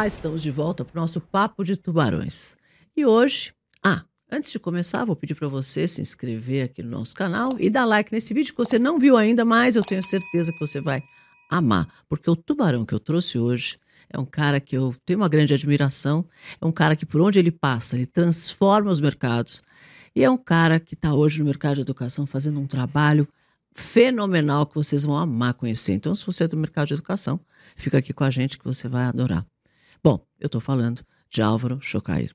Olá, estamos de volta para o nosso Papo de Tubarões. E hoje, ah, antes de começar, vou pedir para você se inscrever aqui no nosso canal e dar like nesse vídeo que você não viu ainda, mas eu tenho certeza que você vai amar, porque o tubarão que eu trouxe hoje é um cara que eu tenho uma grande admiração, é um cara que por onde ele passa, ele transforma os mercados, e é um cara que está hoje no mercado de educação fazendo um trabalho fenomenal que vocês vão amar conhecer. Então, se você é do mercado de educação, fica aqui com a gente que você vai adorar. Bom, eu estou falando de Álvaro Chocair.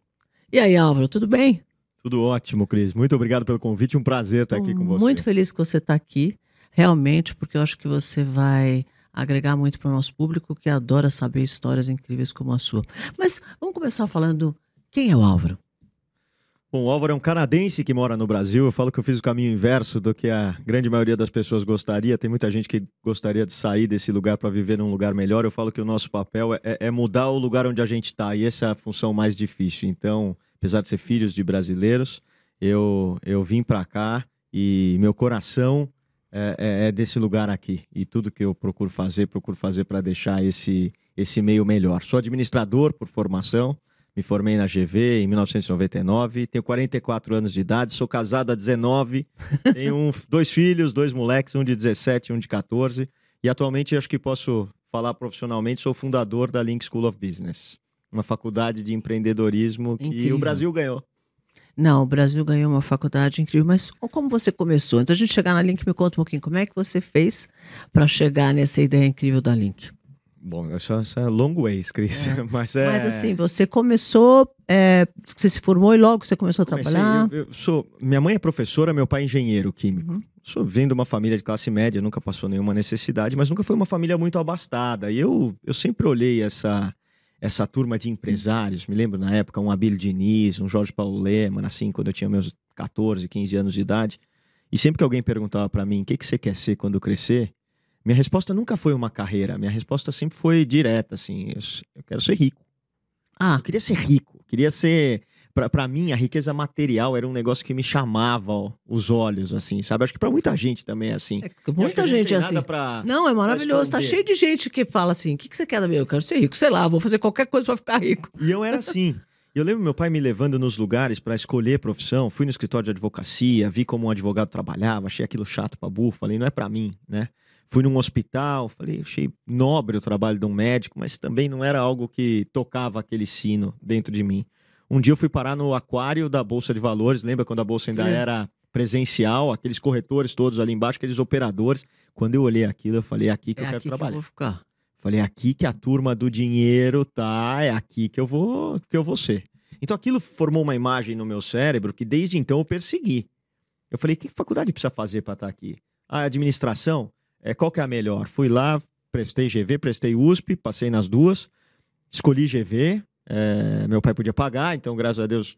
E aí, Álvaro, tudo bem? Tudo ótimo, Cris. Muito obrigado pelo convite. Um prazer estar aqui com você. Muito feliz que você está aqui, realmente, porque eu acho que você vai agregar muito para o nosso público que adora saber histórias incríveis como a sua. Mas vamos começar falando quem é o Álvaro? Bom, o Álvaro é um canadense que mora no Brasil. Eu falo que eu fiz o caminho inverso do que a grande maioria das pessoas gostaria. Tem muita gente que gostaria de sair desse lugar para viver num lugar melhor. Eu falo que o nosso papel é, é mudar o lugar onde a gente está, e essa é a função mais difícil. Então, apesar de ser filhos de brasileiros, eu, eu vim para cá e meu coração é, é, é, desse lugar aqui. E tudo que eu procuro fazer, procuro fazer para deixar esse, esse meio melhor. Sou administrador por formação. Me formei na GV em 1999, tenho 44 anos de idade, sou casado há 19, tenho um, dois filhos, dois moleques, um de 17 e um de 14. E atualmente acho que posso falar profissionalmente, sou fundador da Link School of Business, uma faculdade de empreendedorismo que incrível. o Brasil ganhou. Não, o Brasil ganhou uma faculdade incrível, mas como você começou? Antes a gente chegar na Link, me conta um pouquinho como é que você fez para chegar nessa ideia incrível da Link. Bom, isso, é long ways, Cris. É. Mas, é... Mas assim, você começou, é, você se formou e logo você começou a Comecei, trabalhar? Eu, eu, sou, minha mãe é professora, meu pai é engenheiro químico. Uhum. Sou vindo de uma família de classe média, nunca passou nenhuma necessidade, mas nunca foi uma família muito abastada. E eu, eu sempre olhei essa, essa turma de empresários. Me lembro na época um Abílio Diniz, um Jorge Paulo Leman, assim, quando eu tinha meus 14, 15 anos de idade. E sempre que alguém perguntava para mim, o que, que você quer ser quando crescer? Minha resposta nunca foi uma carreira, minha resposta sempre foi direta, assim, eu, eu quero ser rico. Ah. Eu queria ser rico, queria ser para mim a riqueza material era um negócio que me chamava ó, os olhos assim sabe? Acho que para muita gente também é assim. É, muita gente é assim. pra, não é maravilhoso tá cheio de gente que fala assim o que, que você quer da minha eu quero ser rico sei lá vou fazer qualquer coisa para ficar rico. E eu era assim. Eu lembro meu pai me levando nos lugares para escolher profissão fui no escritório de advocacia vi como um advogado trabalhava achei aquilo chato para burro falei não é para mim né Fui num hospital, falei, achei nobre o trabalho de um médico, mas também não era algo que tocava aquele sino dentro de mim. Um dia eu fui parar no aquário da Bolsa de Valores, lembra quando a bolsa ainda Sim. era presencial, aqueles corretores todos ali embaixo, aqueles operadores. Quando eu olhei aquilo, eu falei, é aqui que é eu quero trabalhar. Que eu vou ficar. Falei, é aqui que a turma do dinheiro tá, é aqui que eu vou, que eu vou ser. Então aquilo formou uma imagem no meu cérebro que desde então eu persegui. Eu falei, que faculdade precisa fazer para estar tá aqui? A administração? É, qual que é a melhor? Fui lá, prestei GV, prestei USP, passei nas duas, escolhi GV, é, meu pai podia pagar, então graças a Deus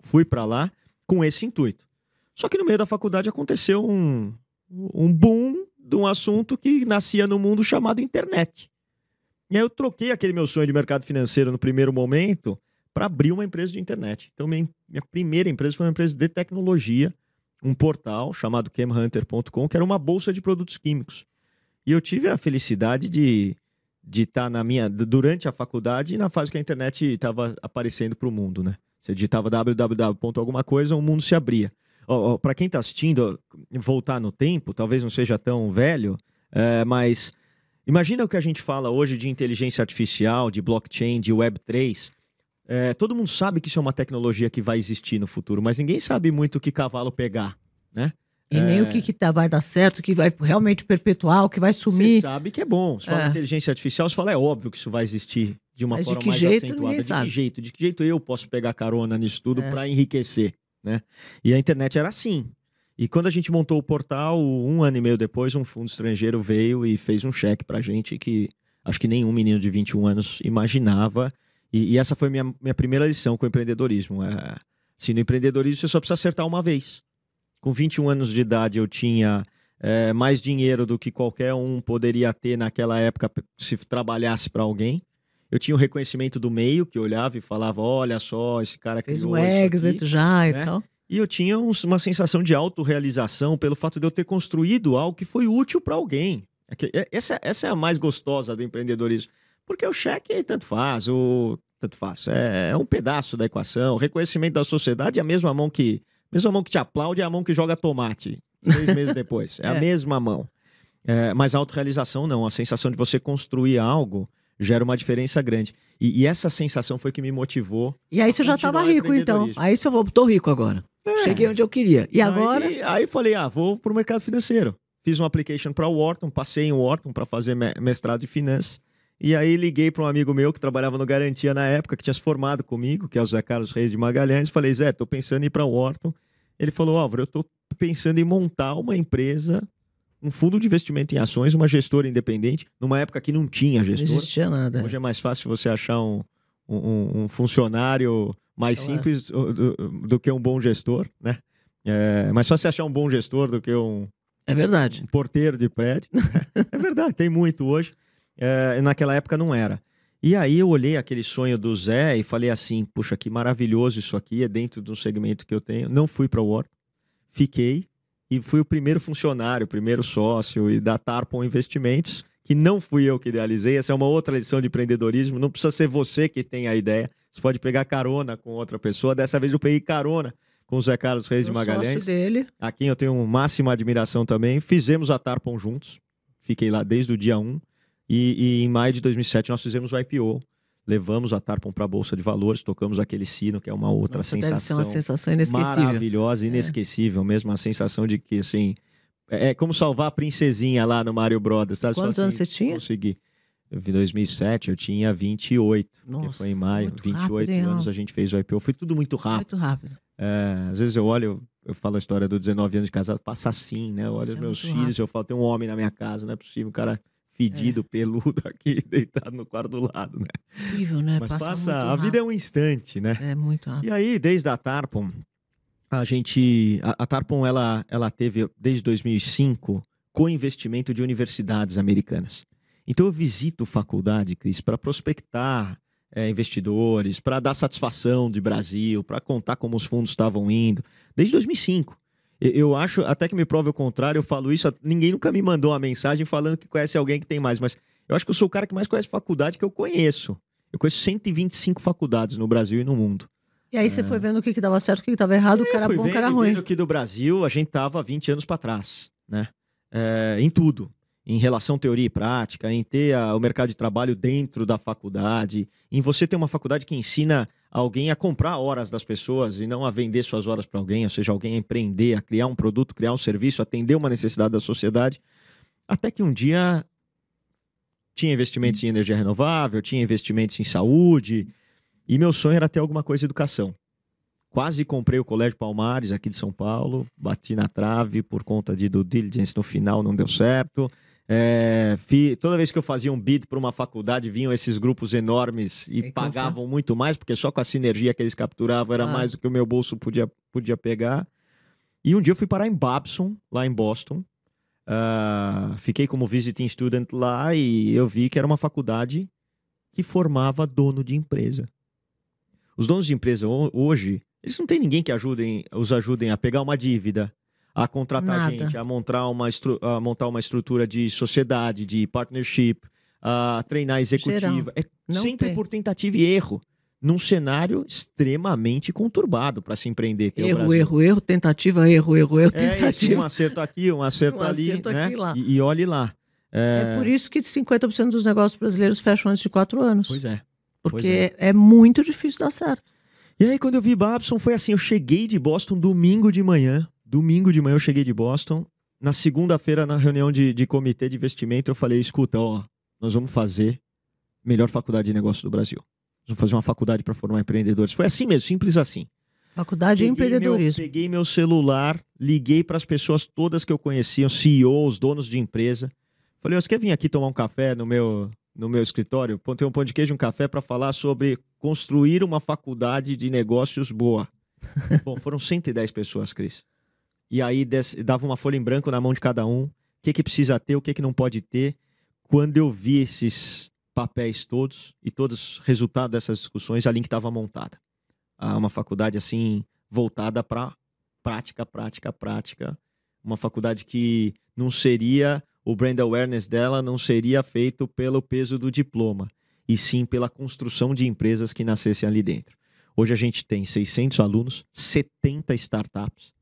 fui para lá com esse intuito. Só que no meio da faculdade aconteceu um, um boom de um assunto que nascia no mundo chamado internet. E aí eu troquei aquele meu sonho de mercado financeiro no primeiro momento para abrir uma empresa de internet. Então minha, minha primeira empresa foi uma empresa de tecnologia um portal chamado chemhunter.com, que era uma bolsa de produtos químicos. E eu tive a felicidade de de estar tá na minha durante a faculdade e na fase que a internet estava aparecendo para o mundo, né? Você digitava www. alguma coisa, o mundo se abria. Oh, oh, para quem está assistindo, voltar no tempo, talvez não seja tão velho, é, mas imagina o que a gente fala hoje de inteligência artificial, de blockchain, de Web3. É, todo mundo sabe que isso é uma tecnologia que vai existir no futuro, mas ninguém sabe muito o que cavalo pegar, né? E é... nem o que, que tá, vai dar certo, o que vai realmente perpetuar, o que vai sumir. Você sabe que é bom. Fala é. inteligência artificial, você fala, é óbvio que isso vai existir de uma mas forma de que mais jeito, acentuada. De sabe. que jeito? De que jeito eu posso pegar carona nisso tudo é. para enriquecer, né? E a internet era assim. E quando a gente montou o portal, um ano e meio depois, um fundo estrangeiro veio e fez um cheque pra gente que acho que nenhum menino de 21 anos imaginava e, e, essa foi minha, minha primeira lição com o empreendedorismo. É, assim, no empreendedorismo você só precisa acertar uma vez. Com 21 anos de idade eu tinha é, mais dinheiro do que qualquer um poderia ter naquela época se trabalhasse para alguém. Eu tinha o reconhecimento do meio, que olhava e falava: olha só, esse cara Fez um exit já né? e tal. E eu tinha uma sensação de autorrealização pelo fato de eu ter construído algo que foi útil para alguém. É essa, essa é a mais gostosa do empreendedorismo. Porque o cheque tanto faz, o tanto faz. É, é um pedaço da equação. O reconhecimento da sociedade é a mesma mão que. A mesma mão que te aplaude é a mão que joga tomate seis meses depois. É, é. a mesma mão. É, mas a autorrealização não. A sensação de você construir algo gera uma diferença grande. E, e essa sensação foi que me motivou. E aí você já estava rico, então. Aí você falou, tô rico agora. É. Cheguei onde eu queria. E agora? Aí, aí falei, ah, vou para o mercado financeiro. Fiz um application para o Wharton, passei em Wharton para fazer mestrado de finanças. E aí liguei para um amigo meu que trabalhava no Garantia na época, que tinha se formado comigo, que é o Zé Carlos Reis de Magalhães. Falei, Zé, tô pensando em ir para o Wharton. Ele falou, Álvaro, eu tô pensando em montar uma empresa, um fundo de investimento em ações, uma gestora independente, numa época que não tinha gestora. Não existia nada. Hoje é mais fácil você achar um, um, um funcionário mais então, simples do, do, do, que um bom gestor, né? É, mas só se achar um bom gestor do que um, é verdade. um porteiro de prédio. é verdade, tem muito hoje. É, naquela época não era. E aí eu olhei aquele sonho do Zé e falei assim, puxa, que maravilhoso isso aqui, é dentro de um segmento que eu tenho. Não fui para o Wharton, fiquei e fui o primeiro funcionário, o primeiro sócio e da Tarpon Investimentos, que não fui eu que idealizei. Essa é uma outra lição de empreendedorismo. Não precisa ser você que tem a ideia. Você pode pegar carona com outra pessoa. Dessa vez eu peguei carona com o Zé Carlos Reis de Magalhães. dele. A quem eu tenho máxima admiração também. Fizemos a Tarpon juntos. Fiquei lá desde o dia 1. E, e, em maio de 2007 nós fizemos o IPO. Levamos a Tarpon para a Bolsa de Valores, tocamos aquele sino, que é uma outra Nossa, sensação. Deve ser uma sensação inesquecível. Maravilhosa, é. inesquecível é. mesmo. A sensação de que, assim, é, é como salvar a princesinha lá no Mario Brothers. Tá? Quantos assim, anos você tinha? Consegui. Em 2007 eu tinha 28, Nossa, que foi em maio. 28 rápido, anos a gente fez o IPO. Foi tudo muito rápido. Muito rápido. É, às vezes eu olho, eu, eu, falo a história do 19 anos de casado, passa assim, né? Eu olho Nossa, os é meus filhos, rápido. eu falo, tem um homem na minha casa, não é possível, o cara fedido, é. peludo aqui, deitado no quarto do lado, né? Incrível, né? Mas passa, passa a vida é um instante, né? É muito rápido. E aí, desde a Tarpon, a gente, a, a Tarpon, ela, ela teve desde 2005 co-investimento de universidades americanas. Então eu visito faculdade, Cris, para prospectar é, investidores, para dar satisfação de Brasil, para contar como os fundos estavam indo, desde 2005. Eu acho, até que me prove o contrário, eu falo isso, ninguém nunca me mandou uma mensagem falando que conhece alguém que tem mais, mas eu acho que eu sou o cara que mais conhece faculdade que eu conheço. Eu conheço 125 faculdades no Brasil e no mundo. E aí você é. foi vendo o que, que dava certo, o que, que dava errado, o que era bom, o que era ruim. Vendo que do Brasil a gente tava 20 anos para trás, né? É, em tudo em relação teoria e prática, em ter a, o mercado de trabalho dentro da faculdade, em você ter uma faculdade que ensina alguém a comprar horas das pessoas e não a vender suas horas para alguém, ou seja, alguém a empreender, a criar um produto, criar um serviço, atender uma necessidade da sociedade. Até que um dia tinha investimentos em energia renovável, tinha investimentos em saúde, e meu sonho era ter alguma coisa de educação. Quase comprei o Colégio Palmares aqui de São Paulo, bati na trave por conta de do diligence no final, não deu certo. É, fi, toda vez que eu fazia um bid para uma faculdade, vinham esses grupos enormes e, e pagavam muito mais, porque só com a sinergia que eles capturavam era ah. mais do que o meu bolso podia, podia pegar. E um dia eu fui parar em Babson, lá em Boston. Uh, fiquei como visiting student lá e eu vi que era uma faculdade que formava dono de empresa. Os donos de empresa hoje, eles não têm ninguém que ajudem, os ajudem a pegar uma dívida, a contratar Nada. gente, a montar, uma a montar uma estrutura de sociedade, de partnership, a treinar executiva. É Não sempre tem. por tentativa e erro. Num cenário extremamente conturbado para se empreender. É erro, é erro, erro, tentativa, erro, erro, erro, tentativa. É um acerto aqui, um acerto um ali. Acerto né? aqui, lá. E, e olhe lá. É... é... por isso que 50% dos negócios brasileiros fecham antes de quatro anos. Pois é. Porque pois é. é muito difícil dar certo. E aí, quando eu vi Babson, foi assim: eu cheguei de Boston domingo de manhã, Domingo de manhã eu cheguei de Boston. Na segunda-feira, na reunião de, de comitê de investimento, eu falei: escuta, ó, nós vamos fazer melhor faculdade de negócio do Brasil. Nós vamos fazer uma faculdade para formar empreendedores. Foi assim mesmo, simples assim. Faculdade peguei de empreendedorismo. Meu, peguei meu celular, liguei para as pessoas todas que eu conhecia, CEOs, donos de empresa. Falei, você quer vir aqui tomar um café no meu, no meu escritório? Tem um pão de queijo e um café para falar sobre construir uma faculdade de negócios boa. Bom, foram 110 pessoas, Cris e aí dava uma folha em branco na mão de cada um, o que, que precisa ter, o que, que não pode ter. Quando eu vi esses papéis todos e todos os resultados dessas discussões, a Link estava montada. Uma faculdade assim, voltada para prática, prática, prática. Uma faculdade que não seria, o brand awareness dela não seria feito pelo peso do diploma. e sim pela construção de empresas que nascessem ali dentro. Hoje a gente tem 600 alunos, 70 startups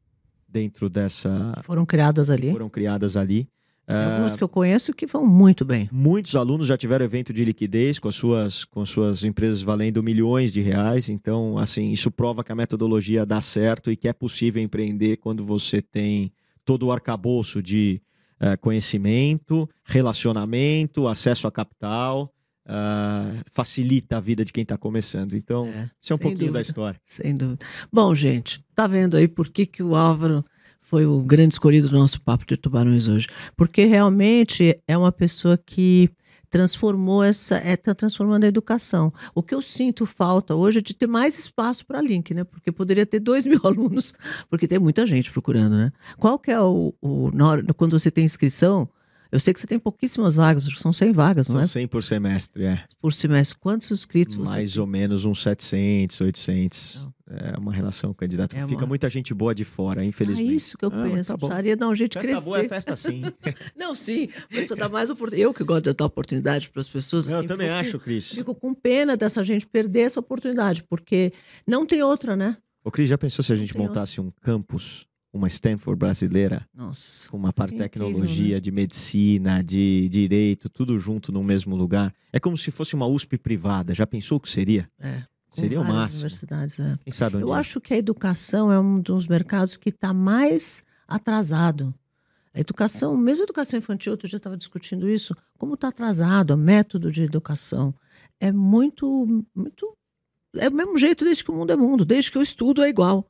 dentro dessa. Foram criadas ali. Foram criadas ali. Tem algumas que eu conheço que vão muito bem. Muitos alunos já tiveram evento de liquidez com as suas, com as suas empresas valendo milhões de reais. Então, assim, isso prova que a metodologia dá certo e que é possível empreender quando você tem todo o arcabouço de uh, conhecimento, relacionamento, acesso a capital. Uh, facilita a vida de quem está começando. Então, é, isso é um pouquinho dúvida, da história. Sem dúvida. Bom, gente, tá vendo aí por que, que o Álvaro foi o grande escolhido do nosso Papo de Tubarões hoje. Porque realmente é uma pessoa que transformou essa, está é, transformando a educação. O que eu sinto falta hoje é de ter mais espaço para link, né? Porque poderia ter dois mil alunos, porque tem muita gente procurando, né? Qual que é o, o hora, quando você tem inscrição, eu sei que você tem pouquíssimas vagas, acho que são 100 vagas, são não é? São 100 por semestre, é. Por semestre. Quantos inscritos Mais ou menos uns 700, 800. Não. É uma relação candidato. É Fica muita gente boa de fora, infelizmente. É isso que eu ah, penso. Tá Precisaria dar um jeito festa de crescer. boa é festa sim. não, sim. Mas dá mais oportunidade. Eu que gosto de dar oportunidade para as pessoas. Não, assim, eu também acho, Cris. Fico com pena dessa gente perder essa oportunidade, porque não tem outra, né? Ô, Cris, já pensou se a gente montasse um campus uma Stanford brasileira, Nossa, com uma parte de tecnologia, incrível, né? de medicina, de direito, tudo junto no mesmo lugar. É como se fosse uma USP privada. Já pensou o que seria? É. Seria o máximo. Universidades, é. Quem sabe onde Eu é? acho que a educação é um dos mercados que está mais atrasado. A educação, mesmo a educação infantil, outro dia estava discutindo isso, como está atrasado, o método de educação. É muito, muito. É o mesmo jeito desde que o mundo é mundo, desde que o estudo é igual.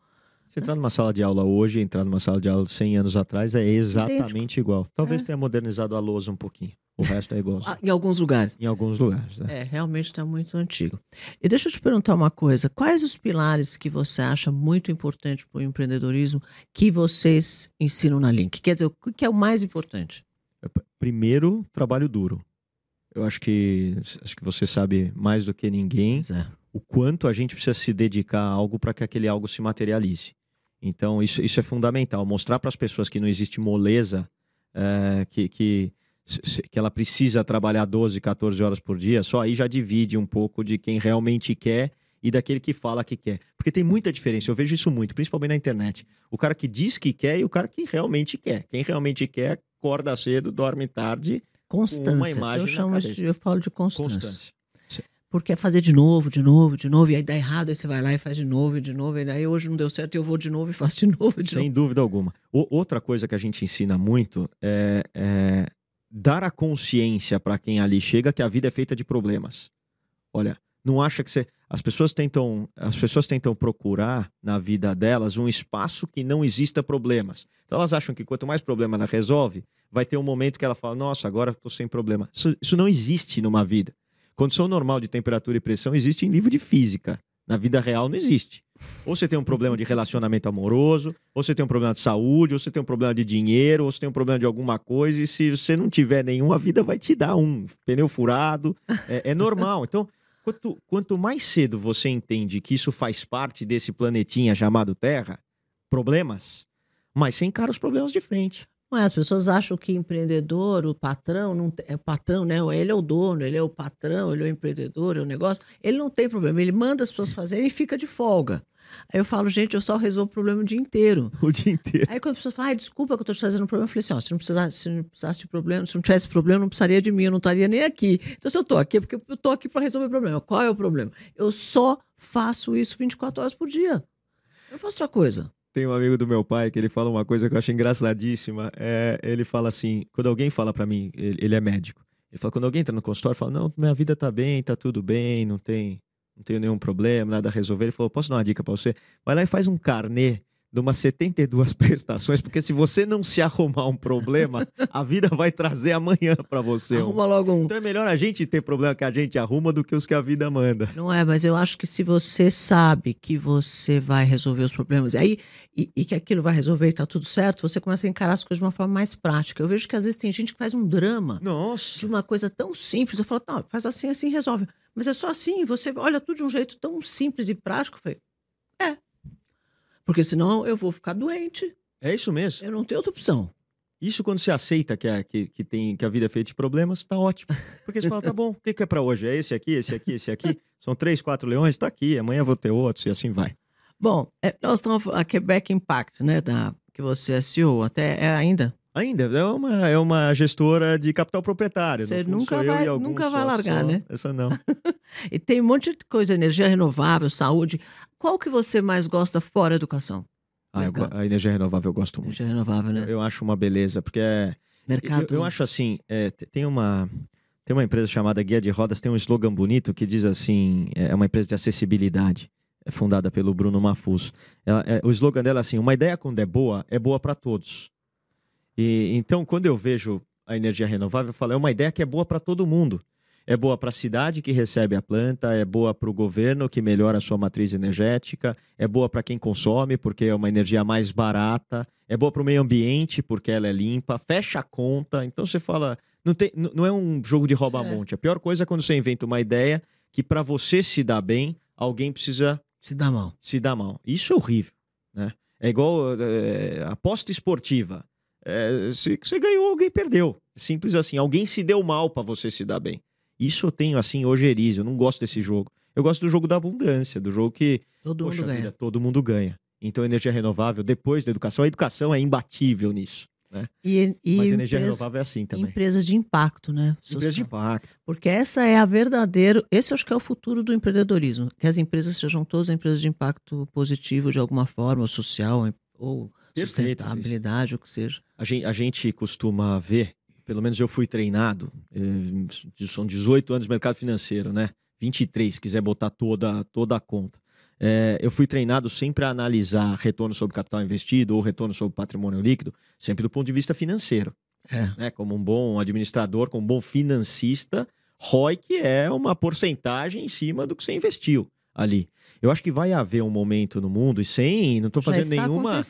Você entrar numa sala de aula hoje, entrar numa sala de aula de 100 anos atrás é exatamente Idêntico. igual. Talvez É. tenha modernizado a lousa um pouquinho. O resto é igual. Ah, em alguns lugares. em alguns lugares. né? É, realmente está muito antigo. E deixa eu te perguntar uma coisa: quais os pilares que você acha muito importante para o empreendedorismo que vocês ensinam na Link? Quer dizer, o que é o mais importante? Primeiro, trabalho duro. Eu acho que acho que você sabe mais do que ninguém é. o quanto a gente precisa se dedicar a algo para que aquele algo se materialize. Então, isso, isso é fundamental. Mostrar para as pessoas que não existe moleza, é, que, que, que ela precisa trabalhar 12, 14 horas por dia, só aí já divide um pouco de quem realmente quer e daquele que fala que quer. Porque tem muita diferença, eu vejo isso muito, principalmente na internet. O cara que diz que quer e o cara que realmente quer. Quem realmente quer, acorda cedo, dorme tarde, Constância. imagem eu chamo de, eu falo de constância. constância. Porque é fazer de novo, de novo, de novo, e aí dá errado, aí você vai lá e faz de novo, e de novo, e aí hoje não deu certo, eu vou de novo e faço de novo, de Sem novo. dúvida alguma. O- outra coisa que a gente ensina muito é, é dar a consciência para quem ali chega que a vida é feita de problemas. Olha, não acha que você. As pessoas tentam, as pessoas tentam procurar na vida delas um espaço que não exista problemas. Então elas acham que quanto mais problema ela resolve, vai ter um momento que ela fala: Nossa, agora estou sem problema. Isso, isso não existe numa vida. Condição normal de temperatura e pressão existe em livro de física. Na vida real não existe. Ou você tem um problema de relacionamento amoroso, ou você tem um problema de saúde, ou você tem um problema de dinheiro, ou você tem um problema de alguma coisa, e se você não tiver nenhum, a vida vai te dar um pneu furado. É, é normal. Então, quanto, quanto mais cedo você entende que isso faz parte desse planetinha chamado Terra, problemas, mais você encara os problemas de frente. Não é, as pessoas acham que empreendedor, o patrão, não tem- é o patrão, né? Ele é o dono, ele é o patrão, ele é o empreendedor, é o negócio. Ele não tem problema, ele manda as pessoas fazerem e fica de folga. Aí eu falo, gente, eu só resolvo o problema o dia inteiro. O dia inteiro. Aí quando a pessoa fala, ai, desculpa que eu tô te trazendo um problema, eu falei assim, ó, se não precisasse, se não precisasse de problema, se não tivesse problema, não precisaria de mim, eu não estaria nem aqui. Então se eu tô aqui, é porque eu tô aqui para resolver o problema. Qual é o problema? Eu só faço isso 24 horas por dia. Eu faço outra coisa. Tem um amigo do meu pai que ele fala uma coisa que eu acho engraçadíssima. É, ele fala assim, quando alguém fala pra mim, ele, ele é médico. Ele fala, quando alguém entra no consultório, fala, não, minha vida tá bem, tá tudo bem, não tem, não tenho nenhum problema, nada a resolver. Ele falou, posso dar uma dica pra você? Vai lá e faz um carnê de umas 72 prestações, porque se você não se arrumar um problema, a vida vai trazer amanhã pra você. um. Arruma logo um. Então é melhor a gente ter problema que a gente arruma do que os que a vida manda. Não é, mas eu acho que se você sabe que você vai resolver os problemas aí e, e que aquilo vai resolver e tá tudo certo, você começa a encarar as coisas de uma forma mais prática. Eu vejo que às vezes tem gente que faz um drama Nossa! de uma coisa tão simples. Eu falo, não, faz assim, assim, resolve. Mas é só assim, você olha tudo de um jeito tão simples e prático. Eu falei. Porque senão eu vou ficar doente. É isso mesmo. Eu não tenho outra opção. Isso quando você aceita que a, que, que, tem, que a vida é feita de problemas, tá ótimo. Porque você fala, tá bom, o que, que é para hoje? É esse aqui, esse aqui, esse aqui? São três, quatro leões, tá aqui, amanhã vou ter outros e assim vai. Bom, é, nós estamos a Quebec Impact, né, da, que você é CEO, até é ainda? Ainda, é uma, é uma gestora de capital proprietário. Você nunca vai, nunca vai largar, só. né? Essa não. e tem um monte de coisa, energia renovável, saúde. Qual que você mais gosta fora educação? Ah, eu, a energia renovável eu gosto muito. Energia renovável, né? Eu, eu acho uma beleza, porque é. Mercado. Eu, eu acho assim, é, tem uma. Tem uma empresa chamada Guia de Rodas, tem um slogan bonito que diz assim: é uma empresa de acessibilidade, é fundada pelo Bruno Mafuz. Ela, é, o slogan dela é assim: uma ideia quando é boa, é boa para todos. E então, quando eu vejo a energia renovável, eu falo: é uma ideia que é boa para todo mundo. É boa para a cidade que recebe a planta, é boa para o governo que melhora a sua matriz energética, é boa para quem consome, porque é uma energia mais barata, é boa para o meio ambiente, porque ela é limpa, fecha a conta. Então você fala, não, tem, não é um jogo de rouba-monte. É. A pior coisa é quando você inventa uma ideia que para você se dar bem, alguém precisa se dar mal. Se dar mal. Isso é horrível. Né? É igual é, aposta esportiva. É, se você ganhou, alguém perdeu. Simples assim. Alguém se deu mal para você se dar bem. Isso eu tenho, assim, ojeriza. Eu não gosto desse jogo. Eu gosto do jogo da abundância, do jogo que. Todo poxa, mundo ganha. Vida, todo mundo ganha. Então, energia renovável, depois da educação, a educação é imbatível nisso. Né? E, e Mas energia empresa, renovável é assim também. Empresas de impacto, né? Empresas de impacto. Porque essa é a verdadeira. Esse acho que é o futuro do empreendedorismo. Que as empresas sejam todas empresas de impacto positivo de alguma forma, ou social, ou Perfeito, sustentabilidade, o que seja. A gente, a gente costuma ver pelo menos eu fui treinado, eh, são 18 anos de mercado financeiro, né? 23, se quiser botar toda, toda a conta. É, eu fui treinado sempre a analisar retorno sobre capital investido ou retorno sobre patrimônio líquido, sempre do ponto de vista financeiro. É. Né? Como um bom administrador, como um bom financista, ROI é uma porcentagem em cima do que você investiu ali. Eu acho que vai haver um momento no mundo, e sem, não estou fazendo nenhuma,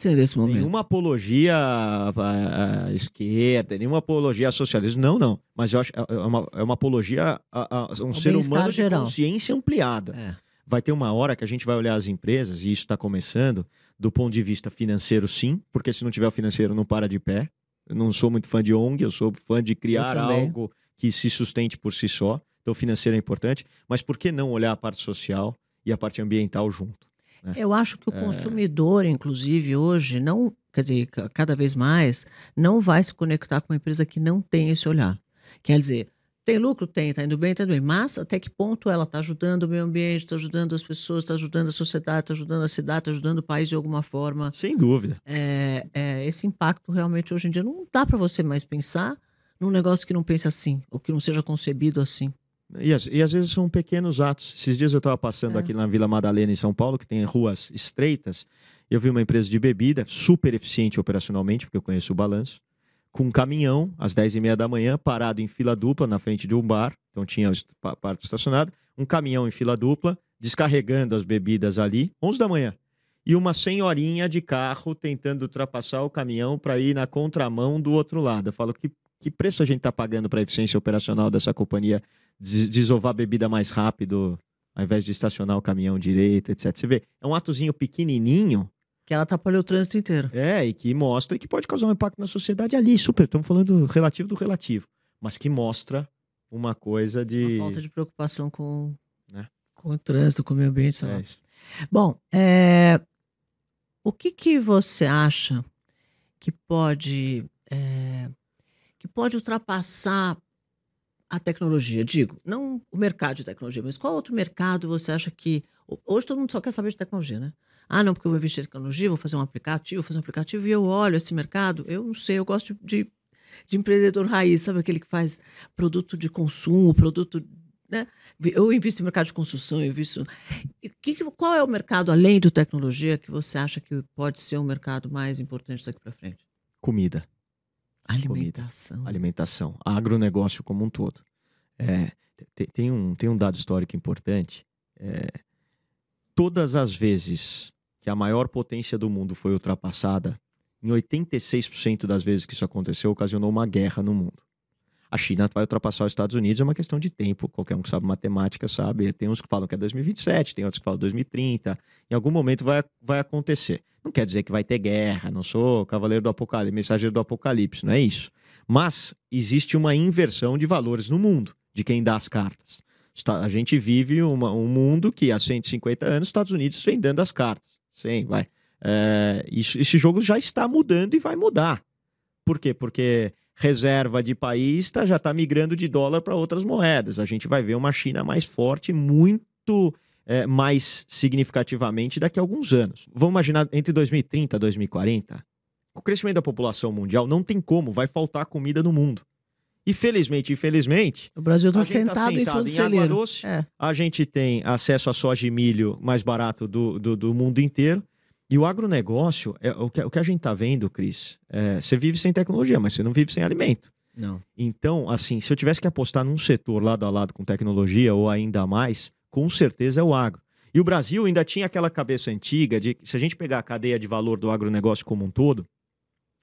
nenhuma apologia à, esquerda, nenhuma apologia ao socialismo, não, não. Mas eu acho é, é uma, é uma apologia a, a um ser humano de consciência ampliada. É. Vai ter uma hora que a gente vai olhar as empresas, e isso está começando, do ponto de vista financeiro, sim, porque se não tiver o financeiro, não para de pé. Eu não sou muito fã de ONG, eu sou fã de criar algo que se sustente por si só. Então, financeiro é importante, mas por que não olhar a parte social? E a parte ambiental junto. Né? Eu acho que o é... consumidor, inclusive, hoje, não, quer dizer, cada vez mais, não vai se conectar com uma empresa que não tem esse olhar. Quer dizer, tem lucro? Tem, está indo bem, está indo bem. Mas até que ponto ela está ajudando o meio ambiente, está ajudando as pessoas, está ajudando a sociedade, está ajudando a cidade, está ajudando o país de alguma forma? Sem dúvida. É, é, esse impacto realmente hoje em dia não dá para você mais pensar num negócio que não pense assim, ou que não seja concebido assim. E, e, às vezes são pequenos atos. Esses dias eu estava passando é. aqui na Vila Madalena, em São Paulo, que tem ruas estreitas. Eu vi uma empresa de bebida, super eficiente operacionalmente, porque eu conheço o balanço, com um caminhão, às 10h30 da manhã, parado em fila dupla na frente de um bar. Então tinha a parte estacionada. Um caminhão em fila dupla, descarregando as bebidas ali, 11 da manhã. E uma senhorinha de carro tentando ultrapassar o caminhão para ir na contramão do outro lado. Eu falo, que, que preço a gente está pagando para a eficiência operacional dessa companhia desovar a bebida mais rápido, ao invés de estacionar o caminhão direito, etc. Você vê, é um atozinho pequenininho. Que ela atrapalhou o trânsito inteiro. É, e que mostra que pode causar um impacto na sociedade ali, super. Estamos falando relativo do relativo. Mas que mostra uma coisa de. Uma falta de preocupação com, né? com o trânsito, com o meio ambiente. É isso. Bom, é... o que, que você acha que pode. É... que pode ultrapassar a tecnologia? Digo, não o mercado de tecnologia, mas qual outro mercado você acha que. Hoje todo mundo só quer saber de tecnologia, né? Ah, não, porque eu vou investir em tecnologia, vou fazer um aplicativo, vou fazer um aplicativo e eu olho esse mercado. Eu não sei, eu gosto de, de, de empreendedor raiz, sabe aquele que faz produto de consumo, produto. Né? Eu invisto em mercado de construção, eu invisto. Que, qual é o mercado, além do tecnologia, que você acha que pode ser um mercado mais importante daqui para frente? Comida. Alimentação. Comida, alimentação. Agronegócio como um todo. É, tem, tem, um, tem um dado histórico importante. É, todas as vezes que a maior potência do mundo foi ultrapassada, em 86% das vezes que isso aconteceu, ocasionou uma guerra no mundo. A China vai ultrapassar os Estados Unidos, é uma questão de tempo. Qualquer um que sabe matemática sabe. Tem uns que falam que é 2027, tem outros que falam 2030. Em algum momento vai, vai acontecer. Não quer dizer que vai ter guerra, não sou cavaleiro do apocalipse, mensageiro do apocalipse, não é isso. Mas existe uma inversão de valores no mundo, de quem dá as cartas. A gente vive uma, um mundo que há 150 anos os Estados Unidos vem dando as cartas. Sim, vai. É, isso, esse jogo já está mudando e vai mudar. Por quê? Porque reserva de país tá, já está migrando de dólar para outras moedas. A gente vai ver uma China mais forte, muito é, mais significativamente daqui a alguns anos. Vamos imaginar entre 2030 e 2040, o crescimento da população mundial não tem como, vai faltar comida no mundo. E felizmente, infelizmente, o Brasil está sentado, tá sentado, em cima do em água doce. É. A gente tem acesso a soja e milho mais barato do, do, do mundo inteiro. E o agronegócio, é, o, que, o que a gente está vendo, Cris, é, você vive sem tecnologia, mas você não vive sem alimento. Não. Então, assim, se eu tivesse que apostar num setor lado a lado com tecnologia, ou ainda mais, com certeza é o agro. E o Brasil ainda tinha aquela cabeça antiga de que se a gente pegar a cadeia de valor do agronegócio como um todo,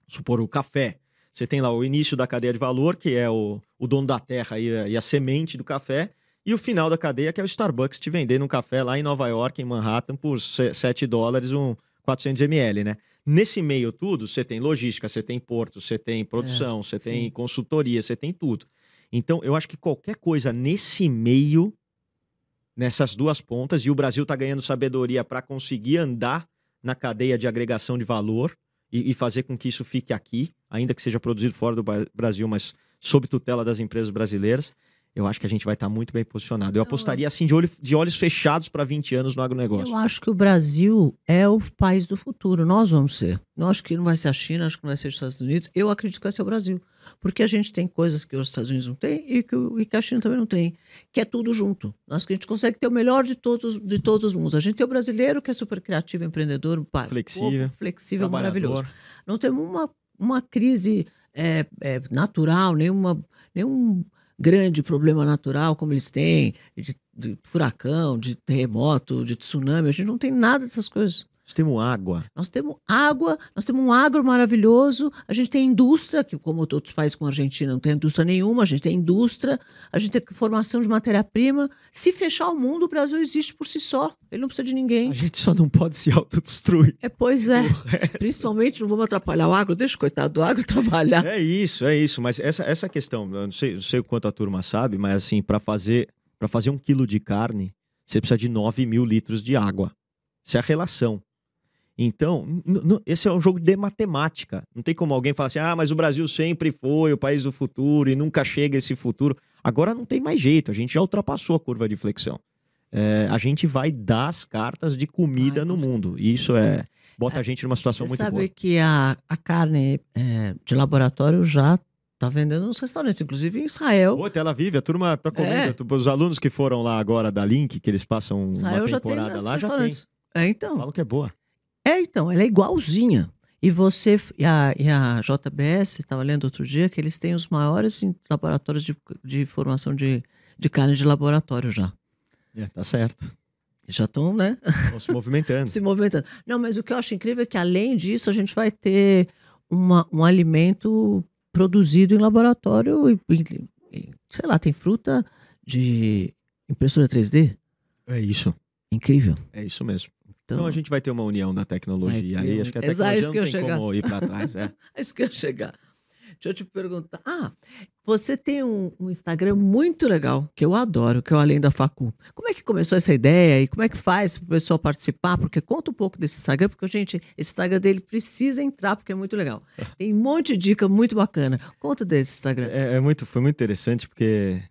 supor o café, você tem lá o início da cadeia de valor, que é o, o dono da terra e a, e a semente do café, e o final da cadeia, que é o Starbucks te vendendo um café lá em Nova York, em Manhattan, por 7 dólares, um, 400 ml, né? Nesse meio tudo, você tem logística, você tem porto, você tem produção, é, você sim. tem consultoria, você tem tudo. Então, eu acho que qualquer coisa nesse meio, nessas duas pontas, e o Brasil está ganhando sabedoria para conseguir andar na cadeia de agregação de valor e, e, fazer com que isso fique aqui, ainda que seja produzido fora do Brasil, mas sob tutela das empresas brasileiras eu acho que a gente vai estar muito bem posicionado. Eu apostaria assim de, olho, de olhos fechados para 20 anos no agronegócio. Eu acho que o Brasil é o país do futuro. Nós vamos ser. Não acho que não vai ser a China, acho que não vai ser os Estados Unidos. Eu acredito que vai ser o Brasil. Porque a gente tem coisas que os Estados Unidos não têm e que, e que a China também não tem. Que é tudo junto. Acho que a gente consegue ter o melhor de todos, de todos os mundos. A gente tem o brasileiro que é super criativo, empreendedor, flexível, povo, flexível, maravilhoso. Não temos uma, uma crise é, é, natural, nenhuma, nenhum grande problema natural como eles têm, de, de furacão, de terremoto, de tsunami. A gente não tem nada dessas coisas. Nós temos água. Nós temos água, nós temos um agro maravilhoso, a gente tem indústria, que como outros países como a Argentina não tem indústria nenhuma, a gente tem indústria, a gente tem formação de matéria-prima. Se fechar o mundo, o Brasil existe por si só. Ele não precisa de ninguém. A gente só não pode se autodestruir. É, pois é. Principalmente não vamos atrapalhar o agro, deixa o coitado do agro trabalhar. É isso, é isso. Mas essa, essa questão, eu não sei, não sei o quanto a turma sabe, mas assim, para fazer, fazer um quilo de carne, você precisa de 9 mil litros de água. Essa é a relação. Então, esse é um jogo de matemática. Não tem como alguém falar assim: ah, mas o Brasil sempre foi o país do futuro e nunca chega esse futuro. Agora não tem mais jeito, a gente já ultrapassou a curva de flexão. É, a gente vai dar as cartas de comida Ai, no mundo. E isso é bota é, a gente numa situação muito boa. Você sabe que a, a carne é, de laboratório já tá vendendo nos restaurantes, inclusive em Israel. Pô, Ela vive, a turma tá comendo. É. Os alunos que foram lá agora da Link, que eles passam Israel uma temporada lá, já tem. É, então. Falam que é boa. É, então, ela é igualzinha. E você, e a, e a JBS, estava lendo outro dia, que eles têm os maiores laboratórios de, de formação de, de carne de laboratório já. É, tá certo. Já estão, né? Estão se movimentando. se movimentando. Não, mas o que eu acho incrível é que, além disso, a gente vai ter uma, um alimento produzido em laboratório e, e, sei lá, tem fruta de impressora 3D. É isso. Incrível. É isso mesmo. Então, então, a gente vai ter uma união da tecnologia. Aí acho que a tecnologia não tem chegar. como ir para trás. É. é isso que eu chegar. Deixa eu te perguntar. Ah, você tem um, um, Instagram muito legal, que eu adoro, que é o Além da Facu. Como é que começou essa ideia e como é que faz para o pessoal participar? Porque conta um pouco desse Instagram, porque, gente, esse Instagram dele precisa entrar, porque é muito legal. Tem um monte de dica muito bacana. Conta desse Instagram. É, é muito, foi muito interessante, porque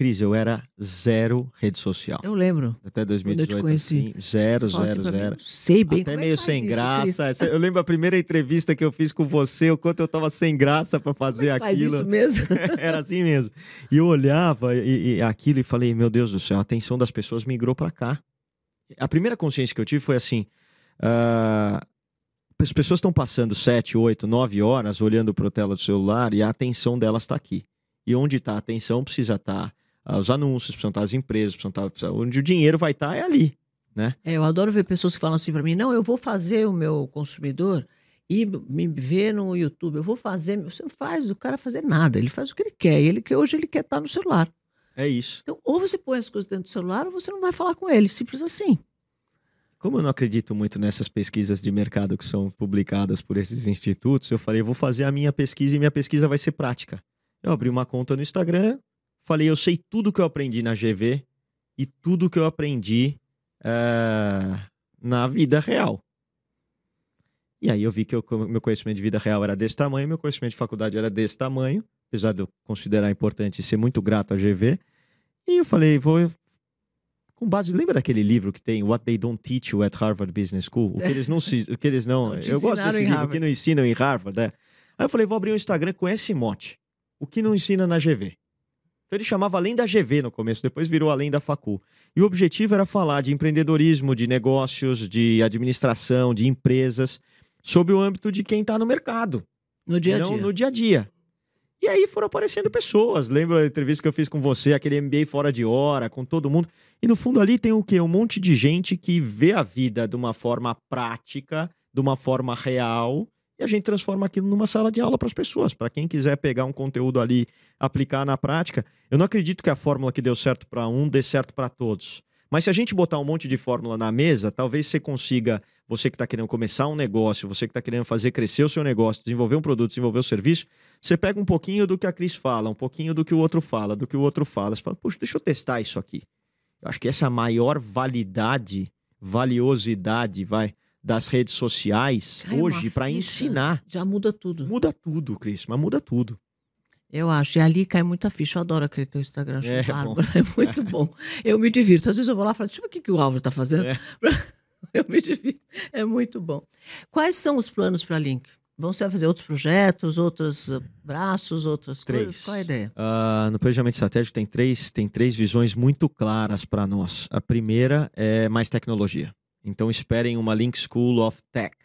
Cris, eu era zero rede social. Eu lembro. Até 2018, eu te conheci. Assim, zero, Nossa, zero, zero. Sei bem Até é meio sem isso, graça. Cris? Eu lembro a primeira entrevista que eu fiz com você, o quanto eu tava sem graça para fazer é faz aquilo. isso mesmo? era assim mesmo. E eu olhava e, e, aquilo e falei, meu Deus do céu, a atenção das pessoas migrou para cá. A primeira consciência que eu tive foi assim, uh, as pessoas estão passando 7, 8, 9 horas olhando para a tela do celular e a atenção delas está aqui. E onde está a atenção precisa estar tá ah, os anúncios, precisam estar as empresas, precisam estar, onde o dinheiro vai estar é ali, né? É, eu adoro ver pessoas que falam assim para mim, não, eu vou fazer o meu consumidor e me ver no YouTube. Eu vou fazer. Você não faz o cara fazer nada. Ele faz o que ele quer. E ele que hoje ele quer estar no celular. É isso. Então, ou você põe as coisas dentro do celular, ou você não vai falar com ele. Simples assim. Como eu não acredito muito nessas pesquisas de mercado que são publicadas por esses institutos, eu falei, eu vou fazer a minha pesquisa e minha pesquisa vai ser prática. Eu abri uma conta no Instagram, falei, eu sei tudo que eu aprendi na GV e tudo que eu aprendi eh, na vida real. E aí eu vi que o meu conhecimento de vida real era desse tamanho, meu conhecimento de faculdade era desse tamanho, apesar de eu considerar importante ser muito grato à GV. E eu falei, vou com base, lembra daquele livro que tem What They Don't Teach You at Harvard Business School? O que eles não, o que eles não, Não eu gosto desse livro, o que não ensinam em Harvard, né? Aí eu falei, vou abrir um Instagram com esse mote. O que não ensina na GV. Então ele chamava Além da GV no começo, depois virou Além da Facu. E o objetivo era falar de empreendedorismo, de negócios, de administração, de empresas, sob o âmbito de quem está no mercado, No dia a não dia. no dia a dia. E aí foram aparecendo pessoas. Lembra a entrevista que eu fiz com você, aquele MBA fora de hora, com todo mundo. E no fundo ali tem o quê? Um monte de gente que vê a vida de uma forma prática, de uma forma real, e a gente transforma aquilo numa sala de aula para as pessoas. Para quem quiser pegar um conteúdo ali, aplicar na prática. Eu não acredito que a fórmula que deu certo para um dê certo para todos. Mas se a gente botar um monte de fórmula na mesa, talvez você consiga, você que está querendo começar um negócio, você que está querendo fazer crescer o seu negócio, desenvolver um produto, desenvolver o serviço, você pega um pouquinho do que a Cris fala, um pouquinho do que o outro fala, do que o outro fala. Você fala, puxa, deixa eu testar isso aqui. Eu acho que essa maior validade, valiosidade, vai, das redes sociais Cai uma hoje para ensinar. Já muda tudo. Muda tudo, Cris, mas muda tudo. Eu acho. E ali cai muita ficha. Eu adoro aquele teu Instagram. É, bárbaro. É muito bom. Eu me divirto. Às vezes eu vou lá e falo, deixa eu ver o que, que o Álvaro está fazendo. É. Eu me divirto. É muito bom. Quais são os planos para a Link? Vão vai fazer outros projetos, outros ah, braços, outras Três. coisas? Qual a ideia? Ah, no planejamento estratégico tem três, tem três visões muito claras para nós. A primeira é mais tecnologia. Então esperem uma Link School of Tech,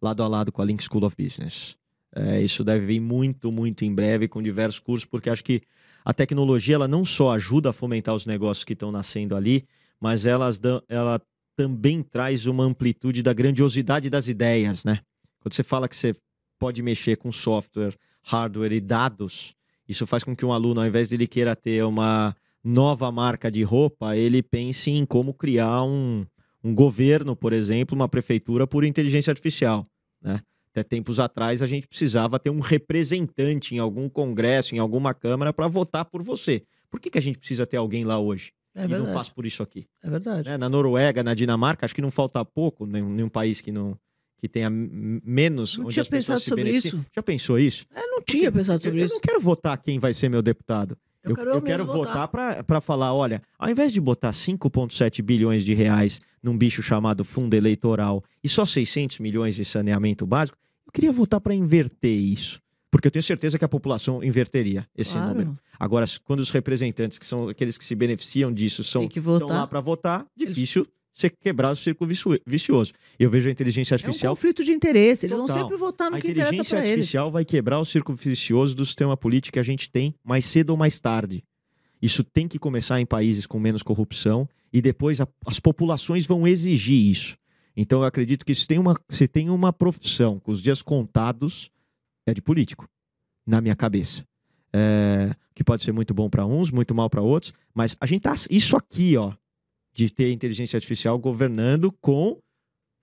lado a lado com a Link School of Business. É, isso deve vir muito, muito em breve com diversos cursos, porque acho que a tecnologia ela não só ajuda a fomentar os negócios que estão nascendo ali, mas elas dão- ela também traz uma amplitude da grandiosidade das ideias, né? Quando você fala que você pode mexer com software, hardware e dados, isso faz com que um aluno, ao invés de ele queira ter uma nova marca de roupa, ele pense em como criar um, um governo, por exemplo, uma prefeitura por inteligência artificial, né? Até tempos atrás a gente precisava ter um representante em algum congresso, em alguma câmara para votar por você. Por que, que a gente precisa ter alguém lá hoje É e não verdade. faz por isso aqui? É verdade. né? Na Noruega, na Dinamarca, acho que não falta pouco, nenhum, nenhum país que não que tenha menos Não tinha pensado sobre isso. Já pensou isso? Eu não tinha pensado Eu, sobre eu isso. não quero votar quem vai ser meu deputado. Eu quero eu mesmo votar para falar, olha, ao invés de botar 5,7 bilhões de reais num bicho chamado fundo eleitoral e só 600 milhões de saneamento básico, eu queria votar para inverter isso. Porque eu tenho certeza que a população inverteria esse Claro. número. Agora, quando os representantes, que são aqueles que se beneficiam disso, são estão lá votar. para votar, difícil você quebrar o círculo vicio- vicioso. Eu vejo a inteligência É um artificial. conflito de interesse. Eles vão Total. sempre votar no a que interessa inteligência para eles. artificial vai quebrar o círculo vicioso do sistema político que a gente tem mais cedo ou mais tarde. Isso tem que começar em países com menos corrupção e depois a- as populações vão exigir isso. Então eu acredito que se tem uma, se tem uma profissão com os dias contados, é de político, na minha cabeça. É, que pode ser muito bom para uns, muito mal para outros, mas a gente tá isso aqui, ó, de ter inteligência artificial governando com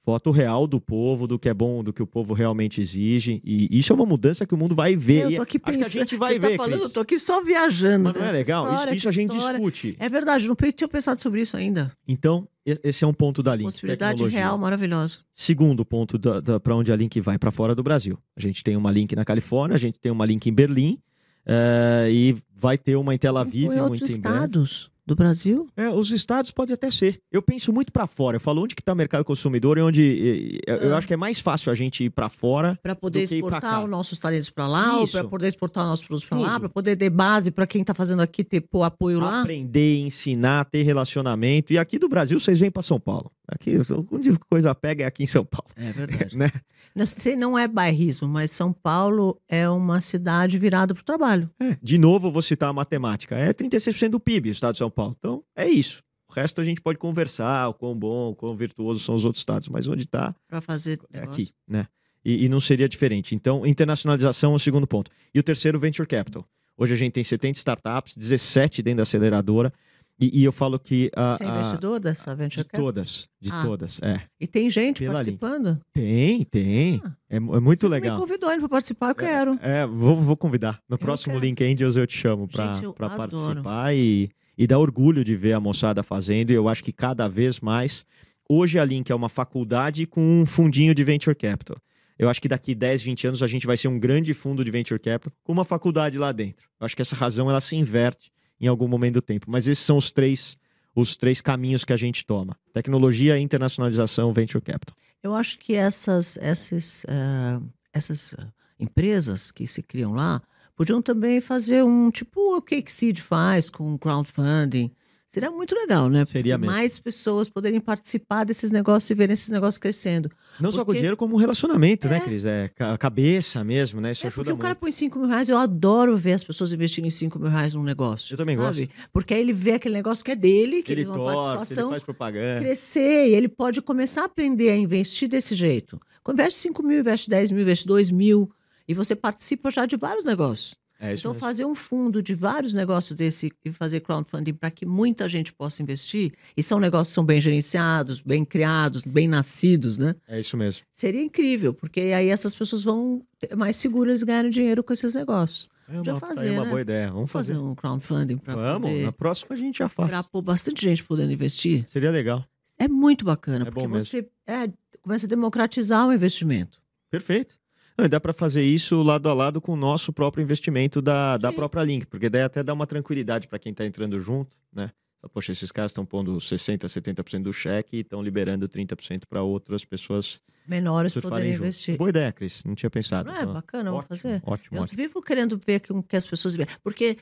foto real do povo, do que é bom, do que o povo realmente exige. E isso é uma mudança que o mundo vai ver. Eu tô aqui acho que pensando. a gente vai você ver, tá falando, Cris. eu tô aqui só viajando. Mas não é nessa legal? Isso- história, isso, a que gente história. discute. É verdade, eu não tinha pensado sobre isso ainda. Então, esse é um ponto da Link. Possibilidade tecnologia. real maravilhosa. Segundo ponto para onde a Link vai, para fora do Brasil. A gente tem uma Link na Califórnia, a gente tem uma Link em Berlim eh, e vai ter uma em Tel Aviv Em outros muito em estados do Brasil? É, os estados pode até ser. Eu penso muito para fora. Eu falo onde que está o mercado consumidor e onde eu Ah. acho que é mais fácil a gente ir para fora. Para poder exportar os nossos talentos para lá, para poder exportar os nossos produtos para lá, para poder ter base para quem está fazendo aqui ter pô, apoio lá. Aprender, ensinar, ter relacionamento. E aqui do Brasil vocês vêm para São Paulo. Aqui, onde coisa pega é aqui em São Paulo. É verdade. Né? Não sei, não é bairrismo, mas São Paulo é uma cidade virada para o trabalho. É, de novo, eu vou citar a matemática. É 36% do PIB o estado de São Paulo. Então, é isso. O resto a gente pode conversar, o quão bom, o quão virtuoso são os outros estados. Mas onde está, Para fazer é negócio. aqui, né? E, e não seria diferente. Então, internacionalização é o segundo ponto. E o terceiro, venture capital. Hoje a gente tem 70 startups, 17 dentro da aceleradora. E, e eu falo que. A, Você é investidor dessa venture de todas, de Ah. todas, é. E tem gente Pela participando? Tem, tem. Ah. É, é muito Você Me legal. convidou ele para participar, eu quero. É, vou, vou convidar. No Eu próximo quero. Link Angels eu te chamo para participar e, e dá orgulho de ver a moçada fazendo. E eu acho que cada vez mais. Hoje a Link é uma faculdade com um fundinho de venture capital. Eu acho que daqui 10, 20 anos a gente vai ser um grande fundo de venture capital com uma faculdade lá dentro. Eu acho que essa razão ela se inverte em algum momento do tempo. Mas esses são os três os três caminhos que a gente toma: tecnologia, internacionalização, venture capital. Eu acho que essas, essas, eh, essas eh, empresas que se criam lá podiam também fazer um tipo o que a Seed faz com crowdfunding. Seria muito legal, né? Seria Porque mesmo. mais pessoas poderem participar desses negócios e verem esses negócios crescendo. Não só com Porque- dinheiro, como relacionamento, né, É. Cris? É ca- cabeça mesmo, né? Isso é ajuda porque o cara muito. põe 5 mil reais, eu adoro ver as pessoas investirem 5 mil reais num negócio. Eu também sabe? Porque aí ele vê aquele negócio que é dele, que Ele ele tem uma torce, ele participação. faz propaganda. crescer e ele pode começar a aprender a investir desse jeito. Quando investe 5 mil, investe 10 mil, investe 2 mil, e você participa já de vários negócios. É então, mesmo. fazer um fundo de vários negócios desse e fazer crowdfunding para que muita gente possa investir, e são negócios que são bem gerenciados, bem criados, bem nascidos, né? É isso mesmo. Seria incrível, porque aí essas pessoas vão ter mais seguras ganhando dinheiro com esses negócios. É uma, tá fazer, uma né? boa ideia. Vamos fazer fazer. um crowdfunding para Vamos, poder... na próxima a gente já faz. Para pôr bastante gente podendo investir. Seria legal. É muito bacana, É porque você é, começa a democratizar o investimento. Perfeito. E dá para fazer isso lado a lado com o nosso próprio investimento da, da própria Link, porque daí até dá uma tranquilidade para quem está entrando junto, né? Poxa, esses caras estão pondo 60%, 70% do cheque e estão liberando 30% para outras pessoas Menores poderem junto. investir. Boa ideia, Cris. Não tinha pensado. Não é bacana, vamos ótimo, fazer? Ótimo, Eu ótimo. vivo querendo ver que, que as pessoas. Porque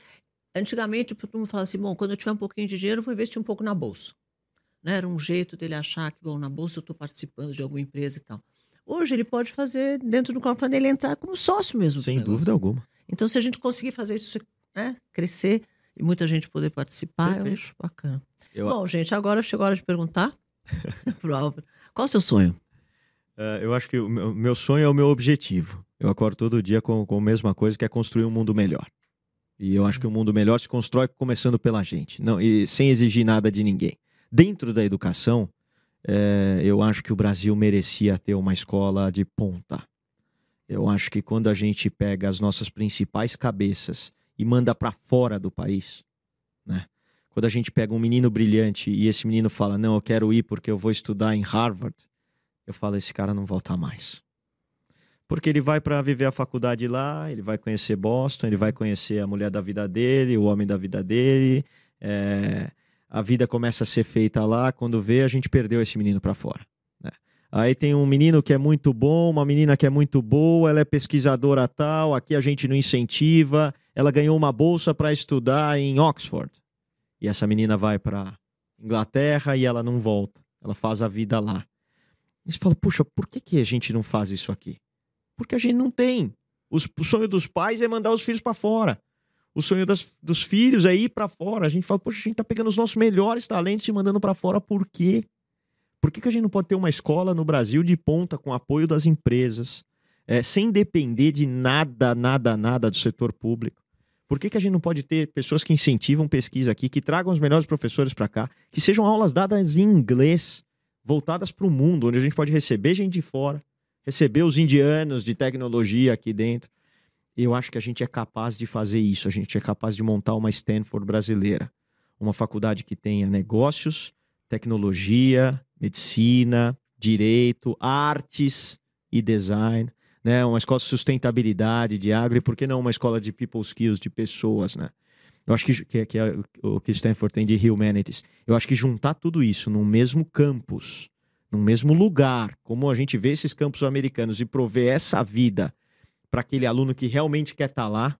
antigamente todo mundo falava assim: bom, quando eu tiver um pouquinho de dinheiro, eu vou investir um pouco na bolsa. Né? Era um jeito dele achar que, bom, na bolsa eu estou participando de alguma empresa e tal. Hoje ele pode fazer, dentro do crowdfunding, ele entrar como sócio mesmo. Sem dúvida alguma. Então, se a gente conseguir fazer isso né, crescer e muita gente poder participar, eu Perfeito. acho bacana. Eu, Bom, gente, agora chegou a hora de perguntar pro Álvaro. Qual o seu sonho? eh, eu acho que o meu, sonho é o meu objetivo. Eu acordo todo dia com, com a mesma coisa, que é construir um mundo melhor. E eu acho que o mundo melhor se constrói começando pela gente, não e sem exigir nada de ninguém. Dentro da educação, eh, eu acho que o Brasil merecia ter uma escola de ponta. Eu acho que quando a gente pega as nossas principais cabeças e manda para fora do país, né? Quando a gente pega um menino brilhante e esse menino fala: "Não, eu quero ir porque eu vou estudar em Harvard", eu falo: "Esse cara não volta mais". Porque ele vai para viver a faculdade lá, ele vai conhecer Boston, ele vai conhecer a mulher da vida dele, o homem da vida dele. é, A vida começa a ser feita lá. Quando vê, a gente perdeu esse menino para fora. né? Aí tem um menino que é muito bom, uma menina que é muito boa, ela é pesquisadora tal, aqui a gente não incentiva. Ela ganhou uma bolsa para estudar em Oxford. E essa menina vai para Inglaterra e ela não volta. Ela faz a vida lá. E você fala, puxa, por que, que a gente não faz isso aqui? Porque a gente não tem. Os- o sonho dos pais é mandar os filhos para fora. O sonho das- dos filhos é ir para fora. A gente fala, poxa, a gente tá pegando os nossos melhores talentos e mandando para fora por quê? Por que, que a gente não pode ter uma escola no Brasil de ponta com apoio das empresas, é, sem depender de nada, nada, nada do setor público? Por que, que a gente não pode ter pessoas que incentivam pesquisa aqui, que tragam os melhores professores para cá, que sejam aulas dadas em inglês, voltadas para o mundo, onde a gente pode receber gente de fora, receber os indianos de tecnologia aqui dentro? Eu acho que a gente é capaz de fazer isso, a gente é capaz de montar uma Stanford brasileira, uma faculdade que tenha negócios, tecnologia, medicina, direito, artes e design, né? Uma escola de sustentabilidade, de agro, e por que não uma escola de people skills, de pessoas, né? Eu acho que, que, que é o que Stanford tem de humanities. Eu acho que juntar tudo isso num mesmo campus, num mesmo lugar, como a gente vê esses campos americanos, e prover essa vida para aquele aluno que realmente quer estar lá,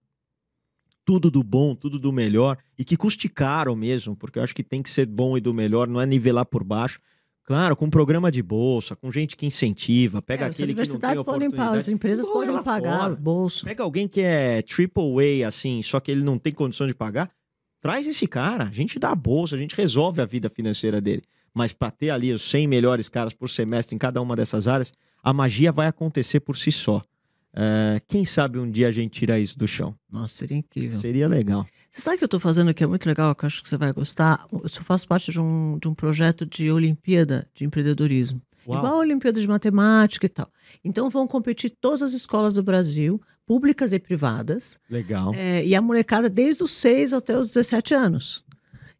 tudo do bom, tudo do melhor, e que custe caro mesmo, porque eu acho que tem que ser bom e do melhor, não é nivelar por baixo. Claro, com um programa de bolsa, com gente que incentiva, pega É, aquele que não tem universidades podem pagar, as oportunidade. empresas podem pagar fora. bolsa. Pega alguém que é triple A, assim, só que ele não tem condição de pagar, traz esse cara, a gente dá a bolsa, a gente resolve a vida financeira dele. mas para ter ali os 100 melhores caras por semestre em cada uma dessas áreas, a magia vai acontecer por si só. É, quem sabe um dia a gente tira isso do chão? Nossa, seria incrível. Seria legal. Você sabe o que eu estou fazendo que é muito legal, que eu acho que você vai gostar? Eu faço parte de um, de um projeto de Olimpíada de empreendedorismo. Uau. Igual a Olimpíada de Matemática e tal. Então vão competir todas as escolas do Brasil, públicas e privadas. Legal. É, e a molecada desde os 6 até os 17 anos.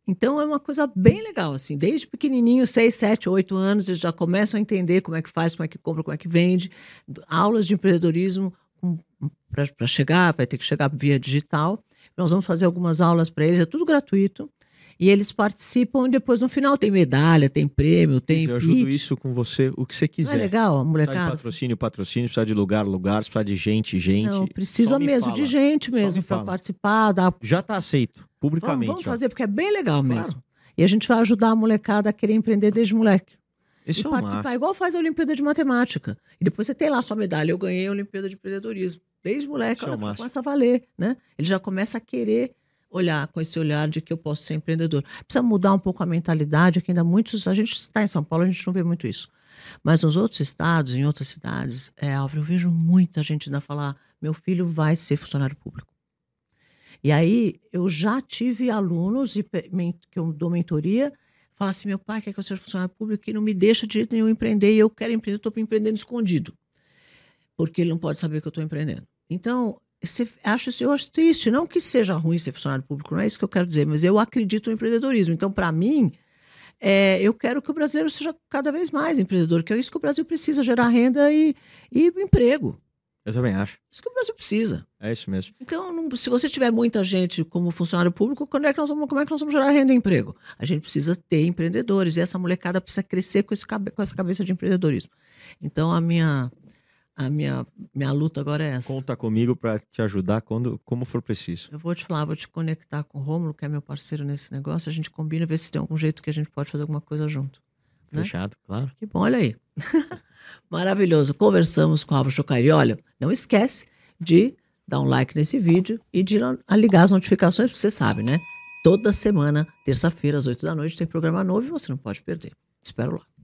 Então é uma coisa bem legal, assim, desde pequenininho, 6, 7, 8 anos, eles já começam a entender como é que faz, como é que compra, como é que vende. Aulas de empreendedorismo para chegar, vai ter que chegar via digital. Nós vamos fazer algumas aulas para eles, é tudo gratuito. E eles participam e depois no final tem medalha, tem prêmio, tem. Eu ajudo isso com você, o que você quiser. Não é legal, molecada. Precisa de patrocínio, patrocínio, precisa de lugar, lugar, precisa de gente, gente. Não, precisa mesmo de gente mesmo para participar. Dar... Já está aceito, publicamente. Vamos, vamos fazer, porque é bem legal mesmo. Claro. E a gente vai ajudar a molecada a querer empreender desde moleque. Isso e é participar, massa. igual faz a Olimpíada de Matemática. E depois você tem lá a sua medalha. Eu ganhei a Olimpíada de Empreendedorismo. Desde moleque, Isso olha, é começa a valer, né? Ele já começa a querer olhar com esse olhar de que eu posso ser empreendedor. Precisa mudar um pouco a mentalidade, que ainda muitos. A gente está em São Paulo, a gente não vê muito isso. Mas nos outros estados, em outras cidades, é, Álvaro, eu vejo muita gente ainda falar: meu filho vai ser funcionário público. E aí eu já tive alunos e, que eu dou mentoria, falar assim: meu pai quer que eu seja funcionário público e não me deixa de jeito nenhum empreender, e eu quero empreender, estou empreendendo escondido. Porque ele não pode saber que eu estou empreendendo. Então, você acha isso, eu acho triste. Não que seja ruim ser funcionário público, não é isso que eu quero dizer, mas eu acredito no empreendedorismo. Então, para mim, é, eu quero que o brasileiro seja cada vez mais empreendedor, que é isso que o Brasil precisa, gerar renda e, e emprego. Eu também acho. Isso que o Brasil precisa. É isso mesmo. Então, não, se você tiver muita gente como funcionário público, quando é que nós vamos, como é que nós vamos gerar renda e emprego? A gente precisa ter empreendedores e essa molecada precisa crescer com, esse, com essa cabeça de empreendedorismo. Então, a minha a minha, minha luta agora é essa. Conta comigo para te ajudar quando, como for preciso. Eu vou te falar, vou te conectar com o Rômulo, que é meu parceiro nesse negócio. A gente combina, ver se tem algum jeito que a gente pode fazer alguma coisa junto. Né? Fechado, claro. Que bom, olha aí. Maravilhoso. Conversamos com o Álvaro Chocari. Olha, não esquece de dar um like nesse vídeo e de ligar as notificações, porque você sabe, né? Toda semana, terça-feira, às 8 da noite, tem programa novo e você não pode perder. Te espero lá.